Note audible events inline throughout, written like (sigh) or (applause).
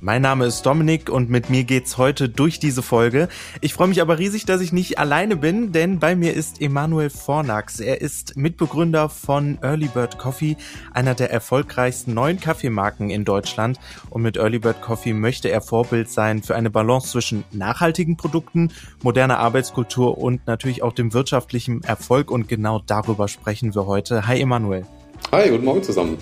Mein Name ist Dominik und mit mir geht's heute durch diese Folge. Ich freue mich aber riesig, dass ich nicht alleine bin, denn bei mir ist Emanuel Fornax. Er ist Mitbegründer von Early Bird Coffee, einer der erfolgreichsten neuen Kaffeemarken in Deutschland. Und mit Early Bird Coffee möchte er Vorbild sein für eine Balance zwischen nachhaltigen Produkten, moderner Arbeitskultur und natürlich auch dem wirtschaftlichen Erfolg. Und genau darüber sprechen wir heute. Hi Emanuel. Hi, guten Morgen zusammen.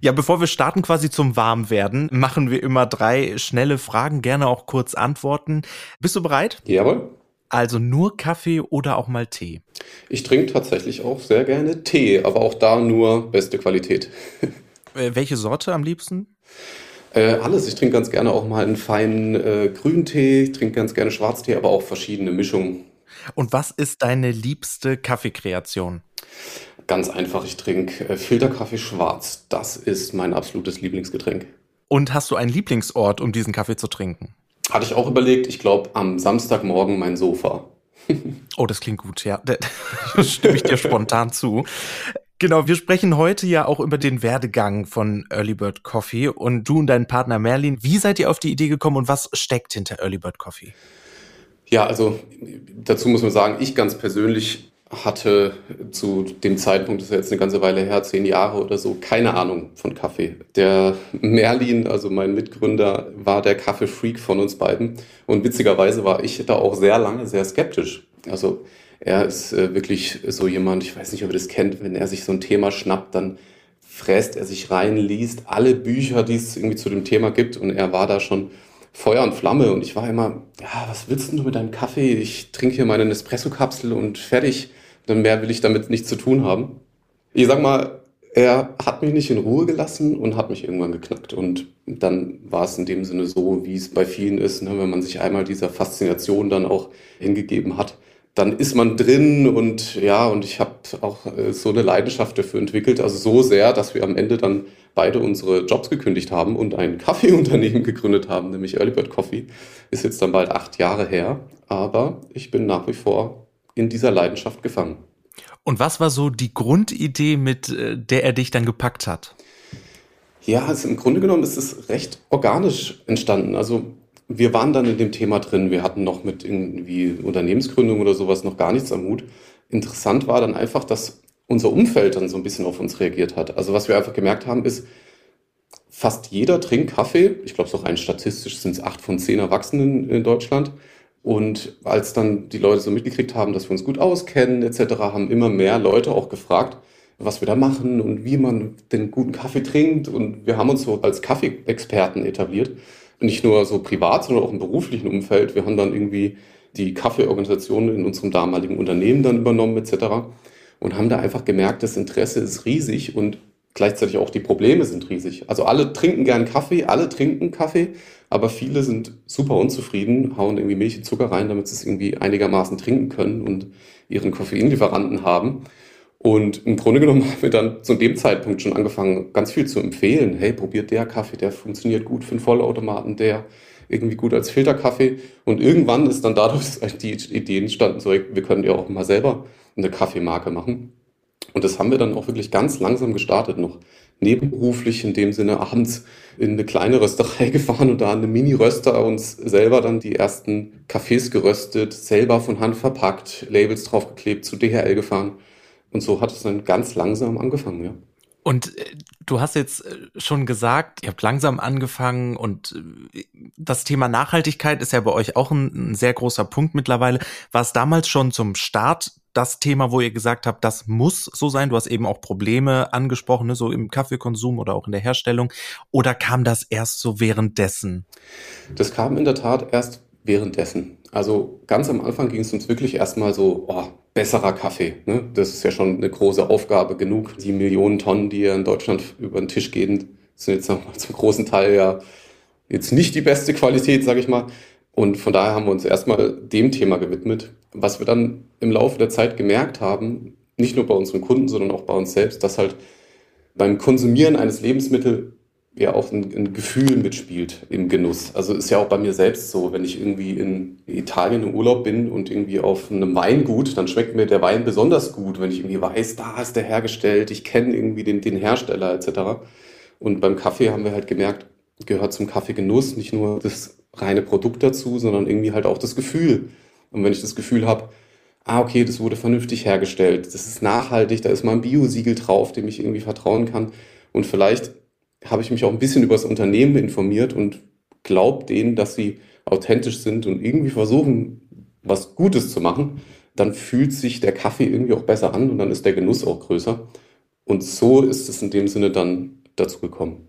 Ja, bevor wir starten quasi zum Warmwerden, machen wir immer drei schnelle Fragen, gerne auch kurz antworten. Bist du bereit? Jawohl. Also nur Kaffee oder auch mal Tee? Ich trinke tatsächlich auch sehr gerne Tee, aber auch da nur beste Qualität. (laughs) Äh, welche Sorte am liebsten? Äh, alles. Ich trinke ganz gerne auch mal einen feinen äh, Grüntee, ich trinke ganz gerne Schwarztee, aber auch verschiedene Mischungen. Und was ist deine liebste Kaffeekreation? Ganz einfach, ich trinke äh, Filterkaffee schwarz. Das ist mein absolutes Lieblingsgetränk. Und hast du einen Lieblingsort, um diesen Kaffee zu trinken? Hatte ich auch überlegt. Ich glaube, am Samstagmorgen mein Sofa. (laughs) oh, das klingt gut, ja. Da (laughs) stimme ich dir spontan zu. Genau, wir sprechen heute ja auch über den Werdegang von Early Bird Coffee und du und dein Partner Merlin. Wie seid ihr auf die Idee gekommen und was steckt hinter Early Bird Coffee? Ja, also dazu muss man sagen, ich ganz persönlich hatte zu dem Zeitpunkt, das ist jetzt eine ganze Weile her, zehn Jahre oder so, keine Ahnung von Kaffee. Der Merlin, also mein Mitgründer, war der Kaffee-Freak von uns beiden. Und witzigerweise war ich da auch sehr lange sehr skeptisch. Also er ist äh, wirklich so jemand, ich weiß nicht, ob ihr das kennt, wenn er sich so ein Thema schnappt, dann fräst er sich rein, liest alle Bücher, die es irgendwie zu dem Thema gibt. Und er war da schon Feuer und Flamme. Und ich war immer, ja, was willst du mit deinem Kaffee? Ich trinke hier meine Nespresso-Kapsel und fertig. Dann mehr will ich damit nichts zu tun haben. Ich sag mal, er hat mich nicht in Ruhe gelassen und hat mich irgendwann geknackt. Und dann war es in dem Sinne so, wie es bei vielen ist, ne, wenn man sich einmal dieser Faszination dann auch hingegeben hat, dann ist man drin und ja, und ich habe auch äh, so eine Leidenschaft dafür entwickelt, also so sehr, dass wir am Ende dann beide unsere Jobs gekündigt haben und ein (laughs) Kaffeeunternehmen gegründet haben, nämlich Early Bird Coffee. Ist jetzt dann bald acht Jahre her, aber ich bin nach wie vor in dieser Leidenschaft gefangen. Und was war so die Grundidee, mit äh, der er dich dann gepackt hat? Ja, also im Grunde genommen ist es recht organisch entstanden. Also wir waren dann in dem Thema drin. Wir hatten noch mit irgendwie Unternehmensgründung oder sowas noch gar nichts am Hut. Interessant war dann einfach, dass unser Umfeld dann so ein bisschen auf uns reagiert hat. Also was wir einfach gemerkt haben, ist, fast jeder trinkt Kaffee. Ich glaube, so rein statistisch sind es acht von zehn Erwachsenen in Deutschland. Und als dann die Leute so mitgekriegt haben, dass wir uns gut auskennen etc., haben immer mehr Leute auch gefragt, was wir da machen und wie man den guten Kaffee trinkt. Und wir haben uns so als Kaffeeexperten etabliert nicht nur so privat, sondern auch im beruflichen Umfeld. Wir haben dann irgendwie die Kaffeeorganisation in unserem damaligen Unternehmen dann übernommen etc. und haben da einfach gemerkt, das Interesse ist riesig und gleichzeitig auch die Probleme sind riesig. Also alle trinken gern Kaffee, alle trinken Kaffee, aber viele sind super unzufrieden, hauen irgendwie Milch und Zucker rein, damit sie es irgendwie einigermaßen trinken können und ihren Koffeinlieferanten haben. Und im Grunde genommen haben wir dann zu dem Zeitpunkt schon angefangen, ganz viel zu empfehlen. Hey, probiert der Kaffee, der funktioniert gut für einen Vollautomaten, der irgendwie gut als Filterkaffee. Und irgendwann ist dann dadurch (laughs) die Idee entstanden, so, wir können ja auch mal selber eine Kaffeemarke machen. Und das haben wir dann auch wirklich ganz langsam gestartet, noch nebenberuflich in dem Sinne abends in eine kleine Rösterei (laughs) gefahren und da eine Mini-Röster uns selber dann die ersten Kaffees geröstet, selber von Hand verpackt, Labels draufgeklebt, zu DHL gefahren und so hat es dann ganz langsam angefangen, ja. Und äh, du hast jetzt äh, schon gesagt, ihr habt langsam angefangen und äh, das Thema Nachhaltigkeit ist ja bei euch auch ein, ein, sehr großer Punkt mittlerweile. War es damals schon zum Start das Thema, wo ihr gesagt habt, das muss so sein? Du hast eben auch Probleme angesprochen, ne, so im Kaffeekonsum oder auch in der Herstellung. Oder kam das erst so währenddessen? Das kam in der Tat erst währenddessen. Also ganz am Anfang ging es uns wirklich erstmal so, oh, besserer Kaffee. Ne? Das ist ja schon eine große Aufgabe genug. Die Millionen Tonnen, die ja in Deutschland über den Tisch gehen, sind jetzt noch mal zum großen Teil ja jetzt nicht die beste Qualität, sage ich mal. Und von daher haben wir uns erstmal dem Thema gewidmet. Was wir dann im Laufe der Zeit gemerkt haben, nicht nur bei unseren Kunden, sondern auch bei uns selbst, dass halt beim Konsumieren eines Lebensmittels ja auch ein, ein, Gefühl mitspielt im Genuss. Also ist ja auch bei mir selbst so, wenn ich irgendwie in Italien im Urlaub bin und irgendwie auf einem Weingut, dann schmeckt mir der Wein besonders gut, wenn ich irgendwie weiß, da ist der hergestellt, ich kenne irgendwie den, den Hersteller etc. Und beim Kaffee haben wir halt gemerkt, gehört zum Kaffeegenuss nicht nur das reine Produkt dazu, sondern irgendwie halt auch das Gefühl. Und wenn ich das Gefühl habe, ah, okay, das wurde vernünftig hergestellt, das ist nachhaltig, da ist mal ein Biosiegel drauf, dem ich irgendwie vertrauen kann. Und vielleicht habe ich mich auch ein bisschen über das Unternehmen informiert und glaube denen, dass sie authentisch sind und irgendwie versuchen, was Gutes zu machen, dann fühlt sich der Kaffee irgendwie auch besser an und dann ist der Genuss auch größer. Und so ist es in dem Sinne dann dazu gekommen.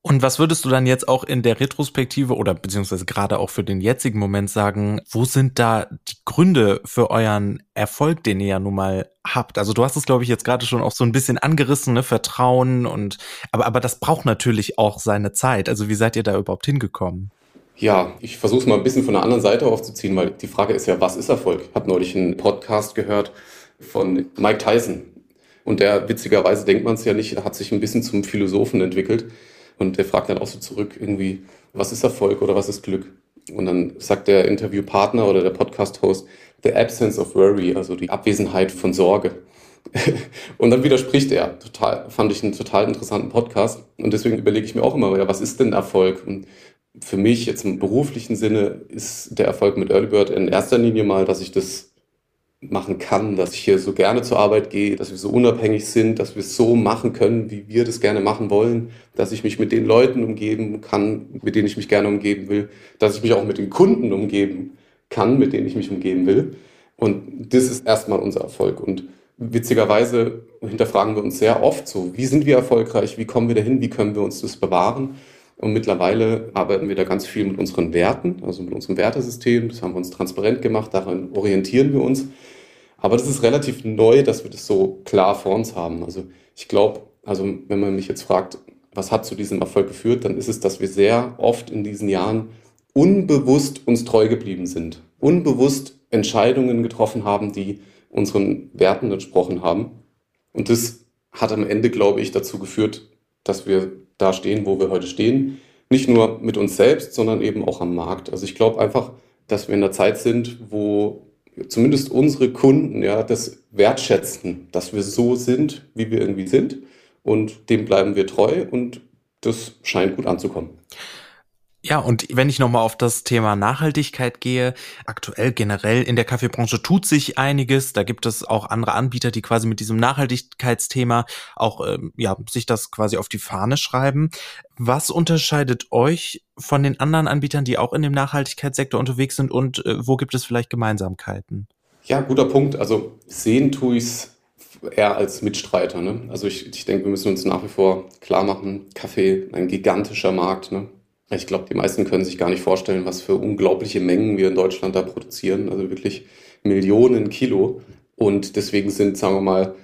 Und was würdest du dann jetzt auch in der Retrospektive oder beziehungsweise gerade auch für den jetzigen Moment sagen, wo sind da die Gründe für euren Erfolg, den ihr ja nun mal habt? Also du hast es, glaube ich, jetzt gerade schon auch so ein bisschen angerissen, ne? Vertrauen und aber, aber das braucht natürlich auch seine Zeit. Also wie seid ihr da überhaupt hingekommen? Ja, ich versuche es mal ein bisschen von der anderen Seite aufzuziehen, weil die Frage ist ja, was ist Erfolg? Ich habe neulich einen Podcast gehört von Mike Tyson. Und der, witzigerweise denkt man es ja nicht, hat sich ein bisschen zum Philosophen entwickelt. Und der fragt dann auch so zurück irgendwie, was ist Erfolg oder was ist Glück? Und dann sagt der Interviewpartner oder der Podcast-Host, the absence of worry, also die Abwesenheit von Sorge. (laughs) und dann widerspricht er. Total, fand ich einen total interessanten Podcast. Und deswegen überlege ich mir auch immer, ja, was ist denn Erfolg? Und für mich jetzt im beruflichen Sinne ist der Erfolg mit Early Bird in erster Linie mal, dass ich das machen kann, dass ich hier so gerne zur Arbeit gehe, dass wir so unabhängig sind, dass wir es so machen können, wie wir das gerne machen wollen, dass ich mich mit den Leuten umgeben kann, mit denen ich mich gerne umgeben will, dass ich mich auch mit den Kunden umgeben kann, mit denen ich mich umgeben will. Und das ist erstmal unser Erfolg. Und witzigerweise hinterfragen wir uns sehr oft so, wie sind wir erfolgreich, wie kommen wir dahin, wie können wir uns das bewahren? Und mittlerweile arbeiten wir da ganz viel mit unseren Werten, also mit unserem Wertesystem. Das haben wir uns transparent gemacht, daran orientieren wir uns. Aber das ist relativ neu, dass wir das so klar vor uns haben. Also ich glaube, also wenn man mich jetzt fragt, was hat zu diesem Erfolg geführt, dann ist es, dass wir sehr oft in diesen Jahren unbewusst uns treu geblieben sind. Unbewusst Entscheidungen getroffen haben, die unseren Werten entsprochen haben. Und das hat am Ende, glaube ich, dazu geführt, dass wir da stehen, wo wir heute stehen. Nicht nur mit uns selbst, sondern eben auch am Markt. Also ich glaube einfach, dass wir in einer Zeit sind, wo zumindest unsere Kunden ja das wertschätzen, dass wir so sind, wie wir irgendwie sind. Und dem bleiben wir treu und das scheint gut anzukommen. Ja, und wenn ich nochmal auf das Thema Nachhaltigkeit gehe, aktuell generell in der Kaffeebranche tut sich einiges. Da gibt es auch andere Anbieter, die quasi mit diesem Nachhaltigkeitsthema auch ähm, ja, sich das quasi auf die Fahne schreiben. Was unterscheidet euch von den anderen Anbietern, die auch in dem Nachhaltigkeitssektor unterwegs sind und äh, wo gibt es vielleicht Gemeinsamkeiten? Ja, guter Punkt. Also sehen tue ich es eher als Mitstreiter. Ne? Also ich, ich denke, wir müssen uns nach wie vor klar machen, Kaffee, ein gigantischer Markt. Ne? Ich glaube, die meisten können sich gar nicht vorstellen, was für unglaubliche Mengen wir in Deutschland da produzieren. Also wirklich Millionen Kilo. Und deswegen sind, sagen wir mal,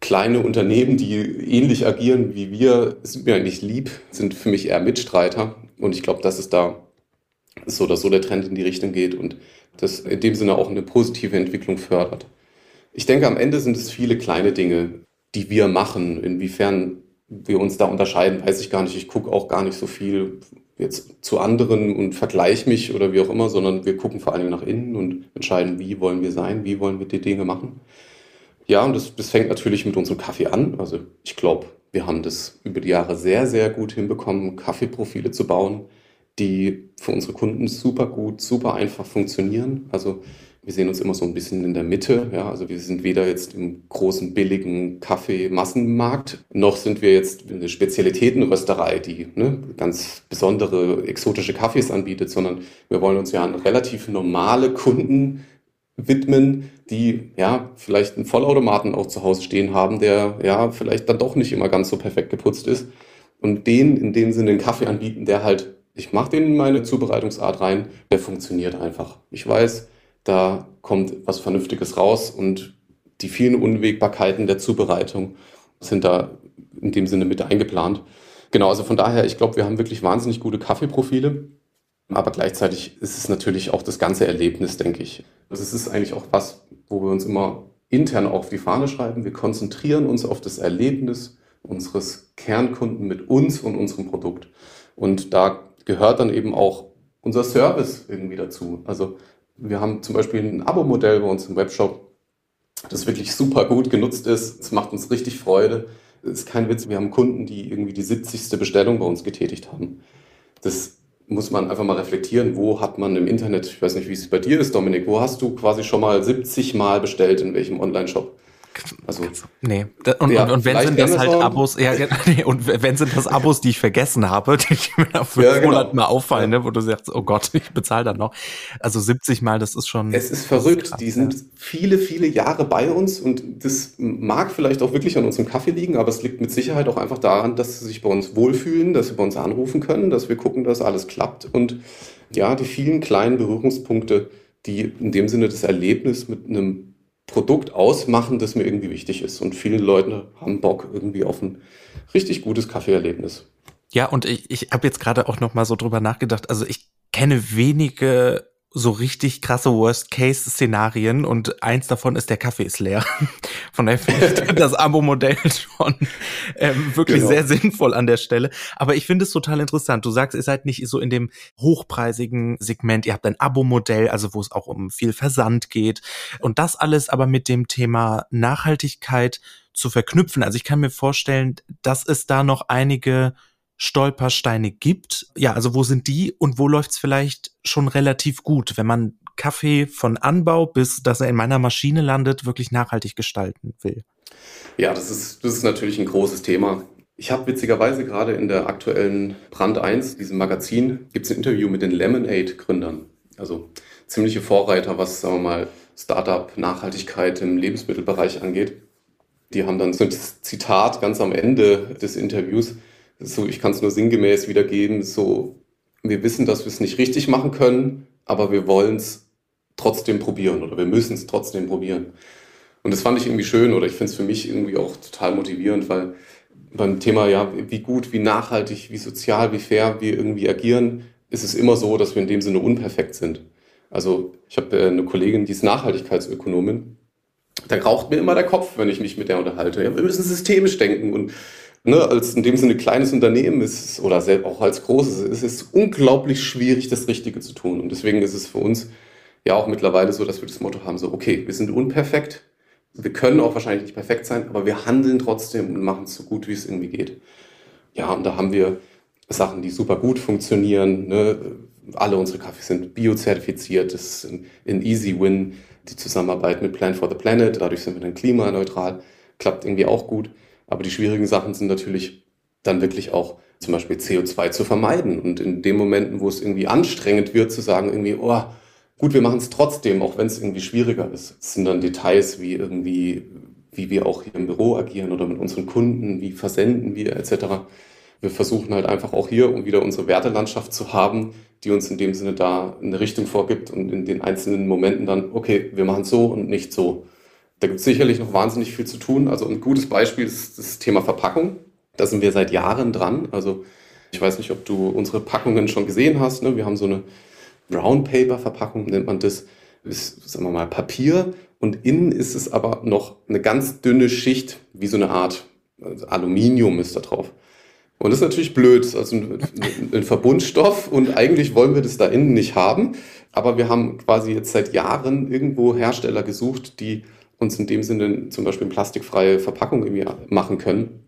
kleine Unternehmen, die ähnlich agieren wie wir, sind mir eigentlich lieb, sind für mich eher Mitstreiter. Und ich glaube, dass es da so oder so der Trend in die Richtung geht und das in dem Sinne auch eine positive Entwicklung fördert. Ich denke, am Ende sind es viele kleine Dinge, die wir machen. Inwiefern wir uns da unterscheiden, weiß ich gar nicht. Ich gucke auch gar nicht so viel jetzt zu anderen und vergleiche mich oder wie auch immer, sondern wir gucken vor allen Dingen nach innen und entscheiden, wie wollen wir sein, wie wollen wir die Dinge machen. Ja, und das, das fängt natürlich mit unserem Kaffee an. Also ich glaube, wir haben das über die Jahre sehr, sehr gut hinbekommen, Kaffeeprofile zu bauen, die für unsere Kunden super gut, super einfach funktionieren. Also wir sehen uns immer so ein bisschen in der Mitte. Ja, also wir sind weder jetzt im großen billigen Kaffeemassenmarkt, noch sind wir jetzt eine Spezialitätenrösterei, die ne, ganz besondere exotische Kaffees anbietet, sondern wir wollen uns ja an relativ normale Kunden widmen, die ja vielleicht einen Vollautomaten auch zu Hause stehen haben, der ja vielleicht dann doch nicht immer ganz so perfekt geputzt ist und denen in dem Sinne einen Kaffee anbieten, der halt, ich mache den in meine Zubereitungsart rein, der funktioniert einfach. Ich weiß, da kommt was Vernünftiges raus und die vielen Unwägbarkeiten der Zubereitung sind da in dem Sinne mit eingeplant. Genau, also von daher, ich glaube, wir haben wirklich wahnsinnig gute Kaffeeprofile, aber gleichzeitig ist es natürlich auch das ganze Erlebnis, denke ich. Also es ist eigentlich auch was, wo wir uns immer intern auf die Fahne schreiben. Wir konzentrieren uns auf das Erlebnis unseres Kernkunden mit uns und unserem Produkt. Und da gehört dann eben auch unser Service irgendwie dazu. Also wir haben zum Beispiel ein Abo-Modell bei uns im Webshop, das wirklich super gut genutzt ist. Es macht uns richtig Freude. Es ist kein Witz, wir haben Kunden, die irgendwie die 70. Bestellung bei uns getätigt haben. Das muss man einfach mal reflektieren, wo hat man im Internet, ich weiß nicht, wie es bei dir ist, Dominik, wo hast du quasi schon mal 70 Mal bestellt in welchem Online-Shop? Also, nee. Und, ja, und, und wenn sind das halt Abos, ja, (laughs) nee, und wenn sind das Abos, die ich vergessen habe, (laughs) die mir nach fünf ja, genau. Monaten mal auffallen, ne, wo du sagst, oh Gott, (laughs) ich bezahle dann noch. Also 70 Mal, das ist schon. Es ist verrückt. Krass, die sind ja. viele, viele Jahre bei uns und das mag vielleicht auch wirklich an unserem Kaffee liegen, aber es liegt mit Sicherheit auch einfach daran, dass sie sich bei uns wohlfühlen, dass sie bei uns anrufen können, dass wir gucken, dass alles klappt und ja, die vielen kleinen Berührungspunkte, die in dem Sinne das Erlebnis mit einem Produkt ausmachen, das mir irgendwie wichtig ist. Und viele Leute haben Bock irgendwie auf ein richtig gutes Kaffeeerlebnis. Ja, und ich, ich habe jetzt gerade auch noch mal so drüber nachgedacht. Also ich kenne wenige so richtig krasse Worst-Case-Szenarien und eins davon ist, der Kaffee ist leer. (laughs) Von daher finde ich das Abo-Modell schon ähm, wirklich genau. sehr sinnvoll an der Stelle. Aber ich finde es total interessant. Du sagst, ihr seid nicht so in dem hochpreisigen Segment. Ihr habt ein Abo-Modell, also wo es auch um viel Versand geht. Und das alles aber mit dem Thema Nachhaltigkeit zu verknüpfen. Also ich kann mir vorstellen, dass es da noch einige Stolpersteine gibt. Ja, also wo sind die und wo läuft's vielleicht schon relativ gut, wenn man Kaffee von Anbau bis dass er in meiner Maschine landet, wirklich nachhaltig gestalten will? Ja, das ist, das ist natürlich ein großes Thema. Ich habe witzigerweise gerade in der aktuellen Brand 1, diesem Magazin, gibt es ein Interview mit den Lemonade-Gründern. Also ziemliche Vorreiter, was, sagen wir mal, Startup-Nachhaltigkeit im Lebensmittelbereich angeht. Die haben dann so ein Zitat ganz am Ende des Interviews so, ich kann es nur sinngemäß wiedergeben, so, wir wissen, dass wir es nicht richtig machen können, aber wir wollen es trotzdem probieren oder wir müssen es trotzdem probieren. Und das fand ich irgendwie schön oder ich finde es für mich irgendwie auch total motivierend, weil beim Thema, ja, wie gut, wie nachhaltig, wie sozial, wie fair wir irgendwie agieren, ist es immer so, dass wir in dem Sinne unperfekt sind. Also ich habe äh, eine Kollegin, die ist Nachhaltigkeitsökonomin. Da raucht mir immer der Kopf, wenn ich mich mit der unterhalte. Ja, wir müssen systemisch denken und ne, als in dem Sinne kleines Unternehmen ist oder auch als großes ist es unglaublich schwierig, das Richtige zu tun. Und deswegen ist es für uns ja auch mittlerweile so, dass wir das Motto haben, so, okay, wir sind unperfekt, wir können auch wahrscheinlich nicht perfekt sein, aber wir handeln trotzdem und machen es so gut, wie es irgendwie geht. Ja, und da haben wir Sachen, die super gut funktionieren. Ne? Alle unsere Kaffees sind biozertifiziert, das ist ein Easy Win, die Zusammenarbeit mit Plan for the Planet, dadurch sind wir dann klimaneutral, klappt irgendwie auch gut. Aber die schwierigen Sachen sind natürlich dann wirklich auch zum Beispiel CO2 zu vermeiden. Und in den Momenten, wo es irgendwie anstrengend wird, zu sagen, irgendwie, oh, gut, wir machen es trotzdem, auch wenn es irgendwie schwieriger ist. Es sind dann Details wie irgendwie, wie wir auch hier im Büro agieren oder mit unseren Kunden, wie versenden wir etc. Wir versuchen halt einfach auch hier, um wieder unsere Wertelandschaft zu haben, die uns in dem Sinne da eine Richtung vorgibt und in den einzelnen Momenten dann, okay, wir machen es so und nicht so. Da gibt es sicherlich noch wahnsinnig viel zu tun. Also ein gutes Beispiel ist das Thema Verpackung. Da sind wir seit Jahren dran. Also ich weiß nicht, ob du unsere Packungen schon gesehen hast. Ne? Wir haben so eine Brown Paper Verpackung, nennt man das. Ist, sagen wir mal, Papier. Und innen ist es aber noch eine ganz dünne Schicht, wie so eine Art also Aluminium ist da drauf. Und das ist natürlich blöd, also ein, ein, Verbundstoff und eigentlich wollen wir das da innen nicht haben. Aber wir haben quasi jetzt seit Jahren irgendwo Hersteller gesucht, die uns in dem Sinne zum Beispiel eine plastikfreie Verpackung irgendwie machen können.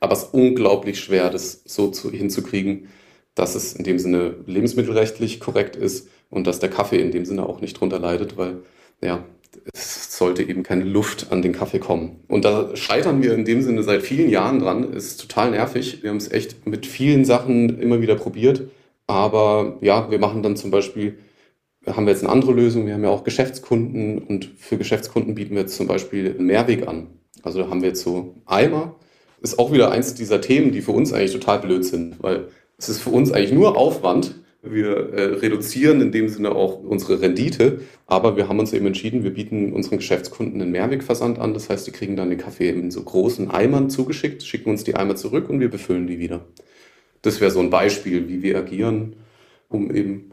Aber es ist unglaublich schwer, das so zu, hinzukriegen, dass es in dem Sinne lebensmittelrechtlich korrekt ist und dass der Kaffee in dem Sinne auch nicht drunter leidet, weil ja, es sollte eben keine Luft an den Kaffee kommen. Und da scheitern wir in dem Sinne seit vielen Jahren dran. Ist total nervig. Wir haben es echt mit vielen Sachen immer wieder probiert. Aber ja, wir machen dann zum Beispiel haben wir jetzt eine andere Lösung. Wir haben ja auch Geschäftskunden und für Geschäftskunden bieten wir jetzt zum Beispiel einen Mehrweg an. Also da haben wir jetzt so Eimer. Ist auch wieder eins dieser Themen, die für uns eigentlich total blöd sind, weil es ist für uns eigentlich nur Aufwand. Wir äh, reduzieren in dem Sinne auch unsere Rendite, aber wir haben uns eben entschieden, wir bieten unseren Geschäftskunden einen Mehrwegversand an. Das heißt, die kriegen dann den Kaffee in so großen Eimern zugeschickt, schicken uns die Eimer zurück und wir befüllen die wieder. Das wäre so ein Beispiel, wie wir agieren, um eben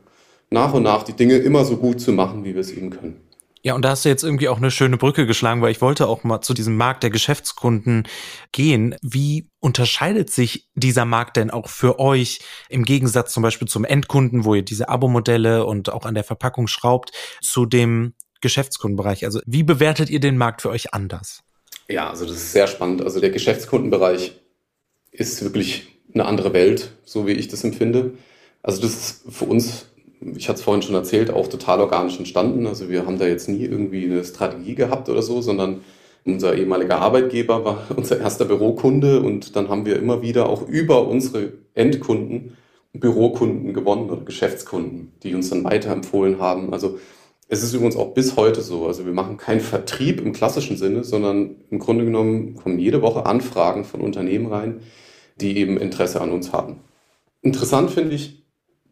nach und nach die Dinge immer so gut zu machen, wie wir es eben können. Ja, und da hast du jetzt irgendwie auch eine schöne Brücke geschlagen, weil ich wollte auch mal zu diesem Markt der Geschäftskunden gehen. Wie unterscheidet sich dieser Markt denn auch für euch im Gegensatz zum Beispiel zum Endkunden, wo ihr diese Abo-Modelle und auch an der Verpackung schraubt, zu dem Geschäftskundenbereich? Also wie bewertet ihr den Markt für euch anders? Ja, also das ist sehr spannend. Also der Geschäftskundenbereich ist wirklich eine andere Welt, so wie ich das empfinde. Also das ist für uns ich hatte es vorhin schon erzählt, auch total organisch entstanden. Also wir haben da jetzt nie irgendwie eine Strategie gehabt oder so, sondern unser ehemaliger Arbeitgeber war (laughs) unser erster Bürokunde und dann haben wir immer wieder auch über unsere Endkunden Bürokunden gewonnen oder Geschäftskunden, die uns dann weiterempfohlen haben. Also es ist übrigens auch bis heute so. Also wir machen keinen Vertrieb im klassischen Sinne, sondern im Grunde genommen kommen jede Woche Anfragen von Unternehmen rein, die eben Interesse an uns haben. Interessant finde ich,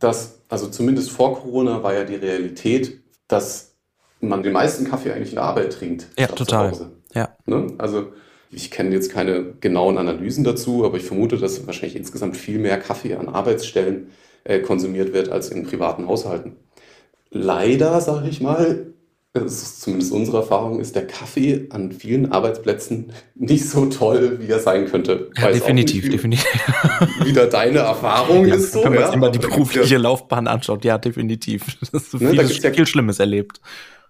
dass, also zumindest vor Corona war ja die Realität, dass man den meisten Kaffee eigentlich in der Arbeit trinkt. Ja, total. Ja. Ne? Also ich kenne jetzt keine genauen Analysen dazu, aber ich vermute, dass wahrscheinlich insgesamt viel mehr Kaffee an Arbeitsstellen äh, konsumiert wird als in privaten Haushalten. Leider, sage ich mal, ist zumindest unsere Erfahrung, ist der Kaffee an vielen Arbeitsplätzen nicht so toll, wie er sein könnte. Ja, definitiv, nicht, definitiv. Wieder deine Erfahrung ja, ist so. Wenn man ja, sich mal die berufliche Laufbahn anschaut, ja, definitiv. (laughs) Das ist ne, vieles, da viel Schlimmes erlebt.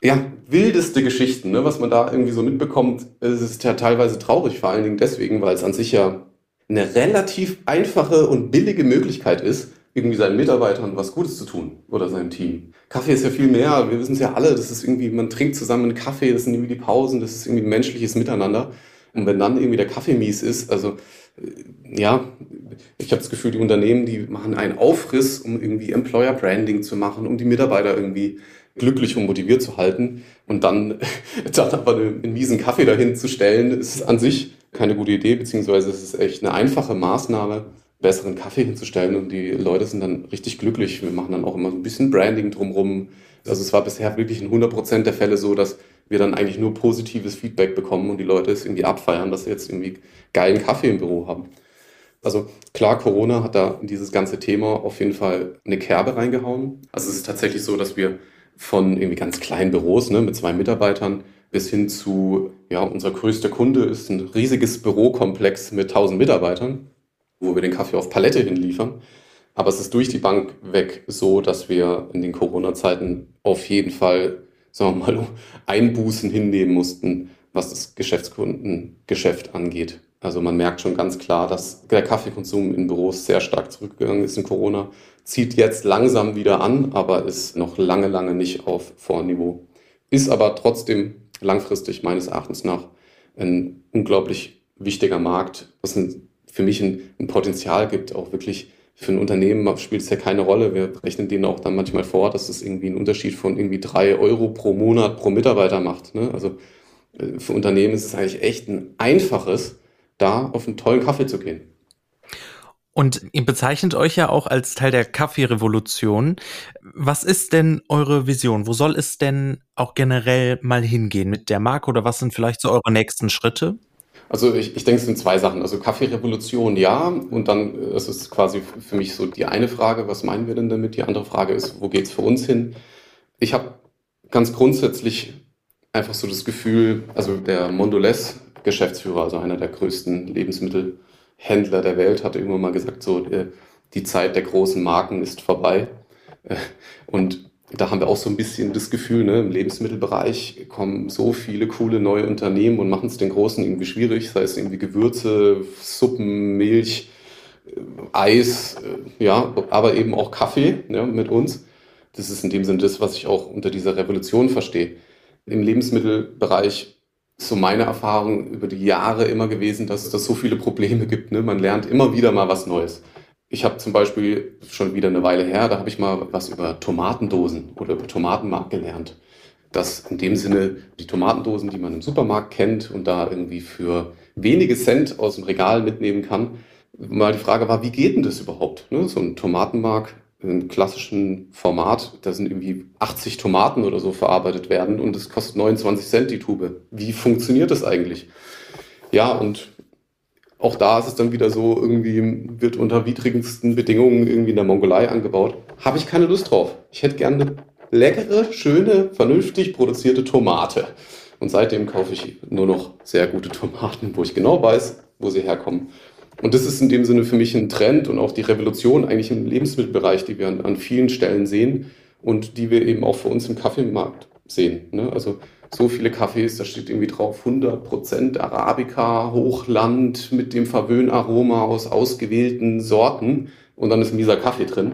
Ja, wildeste Geschichten, ne, was man da irgendwie so mitbekommt. Es ist ja teilweise traurig, vor allen Dingen deswegen, weil es an sich ja eine relativ einfache und billige Möglichkeit ist, irgendwie seinen Mitarbeitern was Gutes zu tun oder seinem Team. Kaffee ist ja viel mehr, wir wissen es ja alle, das ist irgendwie, man trinkt zusammen einen Kaffee, das sind irgendwie die Pausen, das ist irgendwie ein menschliches Miteinander. Und wenn dann irgendwie der Kaffee mies ist, also äh, ja, ich habe das Gefühl, die Unternehmen, die machen einen Aufriss, um irgendwie Employer Branding zu machen, um die Mitarbeiter irgendwie glücklich und motiviert zu halten. Und dann, (laughs) dann aber einen miesen Kaffee dahin zu stellen, ist an sich keine gute Idee, beziehungsweise es ist echt eine einfache Maßnahme, besseren Kaffee hinzustellen und die Leute sind dann richtig glücklich. Wir machen dann auch immer so ein bisschen Branding drumrum. Also es war bisher wirklich in 100% der Fälle so, dass wir dann eigentlich nur positives Feedback bekommen und die Leute es irgendwie abfeiern, dass sie jetzt irgendwie geilen Kaffee im Büro haben. Also klar, Corona hat da in dieses ganze Thema auf jeden Fall eine Kerbe reingehauen. Also es ist tatsächlich so, dass wir von irgendwie ganz kleinen Büros ne, mit zwei Mitarbeitern bis hin zu, ja, unser größter Kunde ist ein riesiges Bürokomplex mit 1000 Mitarbeitern wo wir den Kaffee auf Palette hinliefern. Aber es ist durch die Bank weg so, dass wir in den Corona-Zeiten auf jeden Fall, sagen wir mal, (laughs) Einbußen hinnehmen mussten, was das Geschäftskundengeschäft angeht. Also man merkt schon ganz klar, dass der Kaffeekonsum in Büros sehr stark zurückgegangen ist in Corona. Zieht jetzt langsam wieder an, aber ist noch lange, lange nicht auf Vorniveau. Ist aber trotzdem langfristig meines Erachtens nach ein unglaublich wichtiger Markt, was ein für mich ein, ein Potenzial gibt, auch wirklich für ein Unternehmen spielt es ja keine Rolle. Wir rechnen denen auch dann manchmal vor, dass es irgendwie einen Unterschied von irgendwie drei Euro pro Monat pro Mitarbeiter macht. Ne? Also äh, für Unternehmen ist es eigentlich echt ein einfaches, da auf einen tollen Kaffee zu gehen. Und ihr bezeichnet euch ja auch als Teil der Kaffeerevolution. Was ist denn eure Vision? Wo soll es denn auch generell mal hingehen mit der Marke oder was sind vielleicht so eure nächsten Schritte? Also ich, ich denke, es sind zwei Sachen. Also Kaffeerevolution, ja. Und dann, das ist quasi für mich so die eine Frage, was meinen wir denn damit? Die andere Frage ist, wo geht's für uns hin? Ich habe ganz grundsätzlich einfach so das Gefühl, also der Mondelez Geschäftsführer, also einer der größten Lebensmittelhändler der Welt, hat irgendwann mal gesagt, so äh, die Zeit der großen Marken ist vorbei. Äh, und da haben wir auch so ein bisschen das Gefühl, ne, im Lebensmittelbereich kommen so viele coole neue Unternehmen und machen es den Großen irgendwie schwierig, sei es irgendwie Gewürze, Suppen, Milch, äh, Eis, äh, ja, aber eben auch Kaffee ja, mit uns. Das ist in dem Sinne das, was ich auch unter dieser Revolution verstehe. Im Lebensmittelbereich ist so meine Erfahrung über die Jahre immer gewesen, dass es da so viele Probleme gibt. Ne? Man lernt immer wieder mal was Neues. Ich habe zum Beispiel schon wieder eine Weile her, da habe ich mal was über Tomatendosen oder über Tomatenmark gelernt. Dass in dem Sinne die Tomatendosen, die man im Supermarkt kennt und da irgendwie für wenige Cent aus dem Regal mitnehmen kann, mal die Frage war, wie geht denn das überhaupt? Ne? So ein Tomatenmark im klassischen Format, da sind irgendwie 80 Tomaten oder so verarbeitet werden und es kostet 29 Cent die Tube. Wie funktioniert das eigentlich? Ja, und auch da ist es dann wieder so, irgendwie wird unter widrigsten Bedingungen irgendwie in der Mongolei angebaut. Habe ich keine Lust drauf. Ich hätte gerne eine leckere, schöne, vernünftig produzierte Tomate. Und seitdem kaufe ich nur noch sehr gute Tomaten, wo ich genau weiß, wo sie herkommen. Und das ist in dem Sinne für mich ein Trend und auch die Revolution eigentlich im Lebensmittelbereich, die wir an, an vielen Stellen sehen und die wir eben auch für uns im Kaffeemarkt sehen. Ne? Also so viele Kaffees, da steht irgendwie drauf 100% Arabica, Hochland mit dem Verwöhnaroma aus ausgewählten Sorten und dann ist mieser Kaffee drin.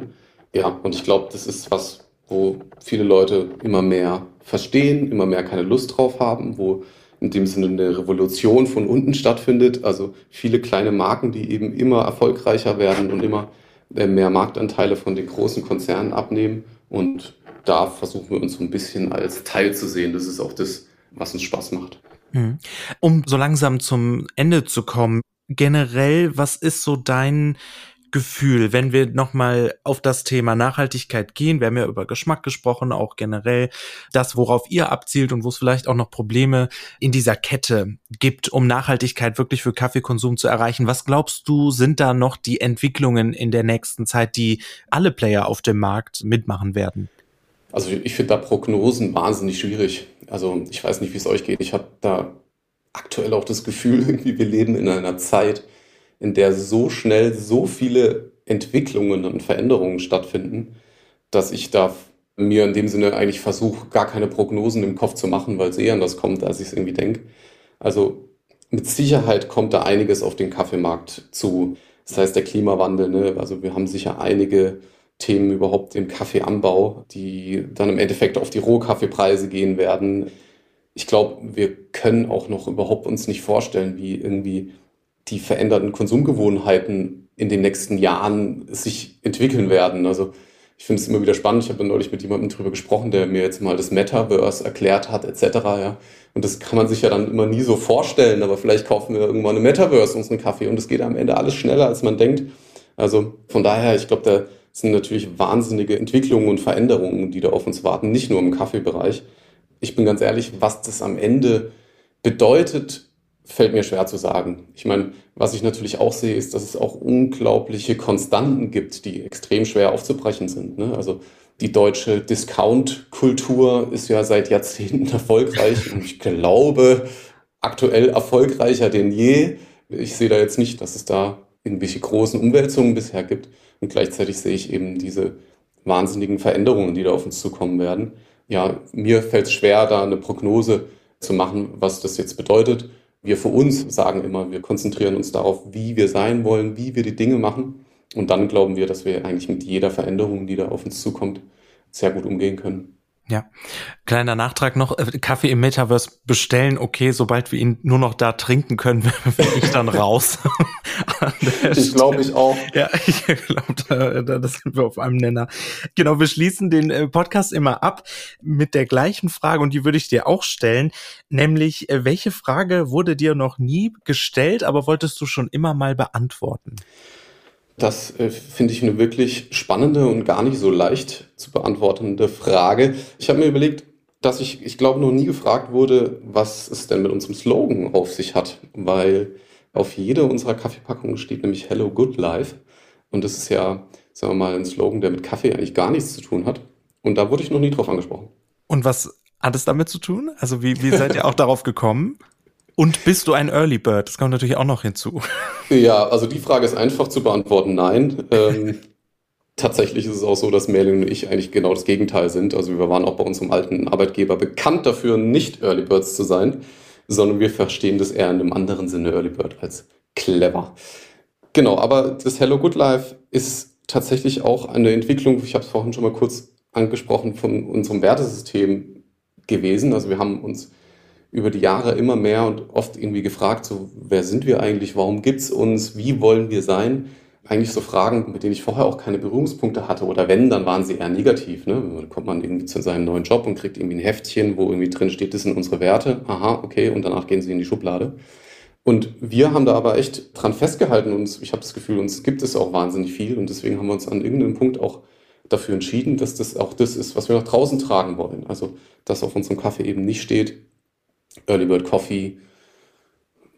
Ja, und ich glaube, das ist was, wo viele Leute immer mehr verstehen, immer mehr keine Lust drauf haben, wo in dem Sinne eine Revolution von unten stattfindet. Also viele kleine Marken, die eben immer erfolgreicher werden und immer mehr Marktanteile von den großen Konzernen abnehmen. Und da versuchen wir uns so ein bisschen als Teil zu sehen. Das ist auch das, was uns Spaß macht. Mhm. Um so langsam zum Ende zu kommen, generell, was ist so dein Gefühl, wenn wir nochmal auf das Thema Nachhaltigkeit gehen? Wir haben ja über Geschmack gesprochen, auch generell das, worauf ihr abzielt und wo es vielleicht auch noch Probleme in dieser Kette gibt, um Nachhaltigkeit wirklich für Kaffeekonsum zu erreichen. Was glaubst du, sind da noch die Entwicklungen in der nächsten Zeit, die alle Player auf dem Markt mitmachen werden? Also ich finde da Prognosen wahnsinnig schwierig. Also ich weiß nicht, wie es euch geht. Ich habe da aktuell auch das Gefühl, (laughs) irgendwie wir leben in einer Zeit, in der so schnell so viele Entwicklungen und Veränderungen stattfinden, dass ich da mir in dem Sinne eigentlich versuche, gar keine Prognosen im Kopf zu machen, weil es eher anders kommt, als ich es irgendwie denke. Also mit Sicherheit kommt da einiges auf den Kaffeemarkt zu. Das heißt, der Klimawandel, ne? also wir haben sicher einige Themen überhaupt im Kaffeeanbau, die dann im Endeffekt auf die Rohkaffeepreise gehen werden. Ich glaube, wir können auch noch überhaupt uns nicht vorstellen, wie irgendwie die veränderten Konsumgewohnheiten in den nächsten Jahren sich entwickeln werden. Also ich finde es immer wieder spannend. Ich habe neulich mit jemandem drüber gesprochen, der mir jetzt mal das Metaverse erklärt hat, etc. Ja. Und das kann man sich ja dann immer nie so vorstellen, aber vielleicht kaufen wir irgendwann eine Metaverse unseren Kaffee und es geht am Ende alles schneller, als man denkt. Also von daher, ich glaube, da sind natürlich wahnsinnige Entwicklungen und Veränderungen, die da auf uns warten, nicht nur im Kaffeebereich. Ich bin ganz ehrlich, was das am Ende bedeutet, fällt mir schwer zu sagen. Ich meine, was ich natürlich auch sehe, ist, dass es auch unglaubliche Konstanten gibt, die extrem schwer aufzubrechen sind. Ne? Also die deutsche Discount-Kultur ist ja seit Jahrzehnten (laughs) erfolgreich und ich glaube aktuell erfolgreicher denn je. Ich sehe da jetzt nicht, dass es da irgendwelche großen Umwälzungen bisher gibt. Und gleichzeitig sehe ich eben diese wahnsinnigen Veränderungen, die da auf uns zukommen werden. Ja, mir fällt es schwer, da eine Prognose zu machen, was das jetzt bedeutet. Wir für uns sagen immer, wir konzentrieren uns darauf, wie wir sein wollen, wie wir die Dinge machen. Und dann glauben wir, dass wir eigentlich mit jeder Veränderung, die da auf uns zukommt, sehr gut umgehen können. Ja, kleiner Nachtrag noch, äh, Kaffee im Metaverse bestellen, okay, sobald wir ihn nur noch da trinken können, (laughs) bin ich dann raus. (laughs) ich glaube ich auch. Ja, (laughs) ich glaube, da, da, das sind wir auf einem Nenner. Genau, wir schließen den äh, Podcast immer ab mit der gleichen Frage und die würde ich dir auch stellen, nämlich äh, welche Frage wurde dir noch nie gestellt, aber wolltest du schon immer mal beantworten? Das äh, finde ich eine wirklich spannende und gar nicht so leicht zu beantwortende Frage. Ich habe mir überlegt, dass ich, ich glaube, noch nie gefragt wurde, was es denn mit unserem Slogan auf sich hat, weil auf jeder unserer Kaffeepackungen steht nämlich Hello Good Life. Und das ist ja, sagen wir mal, ein Slogan, der mit Kaffee eigentlich gar nichts zu tun hat. Und da wurde ich noch nie drauf angesprochen. Und was hat es damit zu tun? Also wie, wie seid ihr auch darauf gekommen? (laughs) Und bist du ein Early Bird? Das kommt natürlich auch noch hinzu. Ja, also die Frage ist einfach zu beantworten, nein. Ähm, tatsächlich ist es auch so, dass Merlin und ich eigentlich genau das Gegenteil sind. Also wir waren auch bei unserem alten Arbeitgeber bekannt dafür, nicht Early Birds zu sein, sondern wir verstehen das eher in einem anderen Sinne Early Bird als clever. Genau, aber das Hello Good Life ist tatsächlich auch eine Entwicklung, ich habe es vorhin schon mal kurz angesprochen, von unserem Wertesystem gewesen. Also wir haben uns über die Jahre immer mehr und oft irgendwie gefragt, so, wer sind wir eigentlich, warum gibt's uns, wie wollen wir sein? Eigentlich so Fragen, mit denen ich vorher auch keine Berührungspunkte hatte oder wenn, dann waren sie eher negativ. Ne? Dann kommt man irgendwie zu seinem neuen Job und kriegt irgendwie ein Heftchen, wo irgendwie drin steht, das sind unsere Werte. Aha, okay, und danach gehen sie in die Schublade. Und wir haben da aber echt dran festgehalten und ich habe das Gefühl, uns gibt es auch wahnsinnig viel und deswegen haben wir uns an irgendeinem Punkt auch dafür entschieden, dass das auch das ist, was wir nach draußen tragen wollen. Also, dass auf unserem Kaffee eben nicht steht, Early Bird Coffee,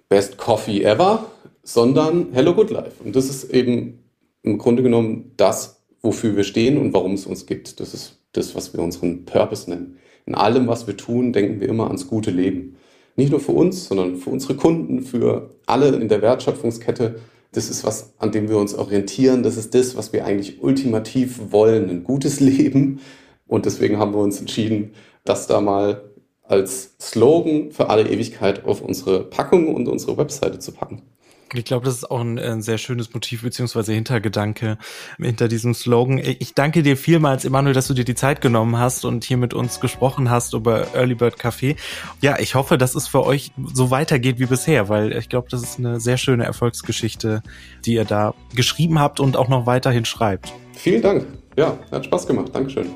Best Coffee Ever, sondern Hello Good Life. Und das ist eben im Grunde genommen das, wofür wir stehen und warum es uns gibt. Das ist das, was wir unseren Purpose nennen. In allem, was wir tun, denken wir immer ans gute Leben. Nicht nur für uns, sondern für unsere Kunden, für alle in der Wertschöpfungskette. Das ist was, an dem wir uns orientieren. Das ist das, was wir eigentlich ultimativ wollen. Ein gutes Leben. Und deswegen haben wir uns entschieden, das da mal als Slogan für alle Ewigkeit auf unsere Packung und unsere Webseite zu packen. Ich glaube, das ist auch ein, ein, sehr schönes Motiv beziehungsweise Hintergedanke hinter diesem Slogan. Ich danke dir vielmals, Emanuel, dass du dir die Zeit genommen hast und hier mit uns gesprochen hast über Early Bird Café. Ja, ich hoffe, dass es für euch so weitergeht wie bisher, weil ich glaube, das ist eine sehr schöne Erfolgsgeschichte, die ihr da geschrieben habt und auch noch weiterhin schreibt. Vielen Dank. Ja, hat Spaß gemacht. Dankeschön.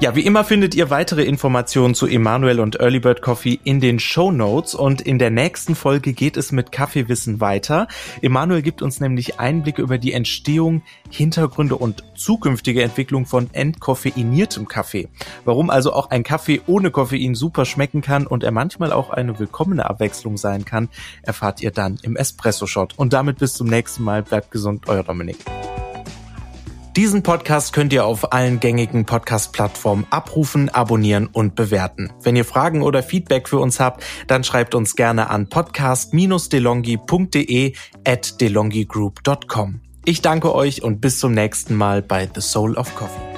Ja, wie immer findet ihr weitere Informationen zu Emanuel und Early Bird Coffee in den Show Notes und in der nächsten Folge geht es mit Kaffeewissen weiter. Emanuel gibt uns nämlich Einblicke über die Entstehung, Hintergründe und zukünftige Entwicklung von entkoffeiniertem Kaffee. Warum also auch ein Kaffee ohne Koffein super schmecken kann und er manchmal auch eine willkommene Abwechslung sein kann, erfahrt ihr dann im Espresso Shot. Und damit bis zum nächsten Mal. Bleibt gesund, euer Dominik. Diesen Podcast könnt ihr auf allen gängigen Podcast-Plattformen abrufen, abonnieren und bewerten. Wenn ihr Fragen oder Feedback für uns habt, dann schreibt uns gerne an podcast-delongi.de at delongigroup.com. Ich danke euch und bis zum nächsten Mal bei The Soul of Coffee.